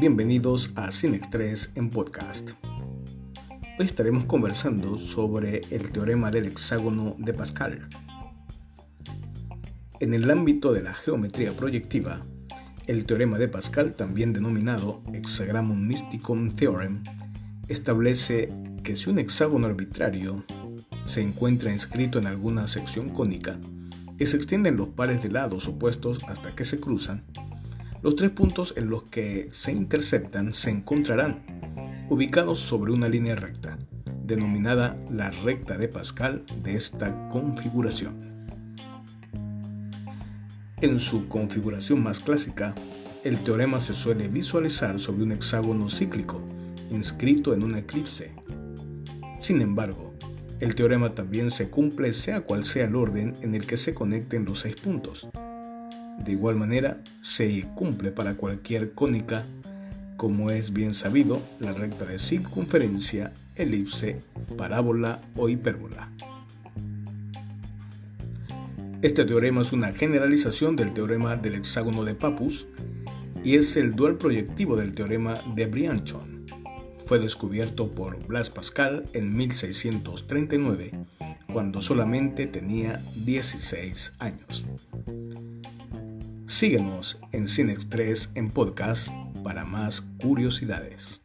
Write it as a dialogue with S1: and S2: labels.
S1: bienvenidos a Cinex 3 en podcast. Hoy estaremos conversando sobre el teorema del hexágono de Pascal. En el ámbito de la geometría proyectiva, el teorema de Pascal, también denominado Hexagramum Mysticum Theorem, establece que si un hexágono arbitrario se encuentra inscrito en alguna sección cónica y se extienden los pares de lados opuestos hasta que se cruzan, los tres puntos en los que se interceptan se encontrarán ubicados sobre una línea recta, denominada la recta de Pascal de esta configuración. En su configuración más clásica, el teorema se suele visualizar sobre un hexágono cíclico inscrito en un eclipse. Sin embargo, el teorema también se cumple sea cual sea el orden en el que se conecten los seis puntos, de igual manera, se cumple para cualquier cónica, como es bien sabido, la recta de circunferencia, elipse, parábola o hipérbola. Este teorema es una generalización del teorema del hexágono de Papus y es el dual proyectivo del teorema de Brianchon. Fue descubierto por Blas Pascal en 1639, cuando solamente tenía 16 años. Síguenos en Cine en podcast para más curiosidades.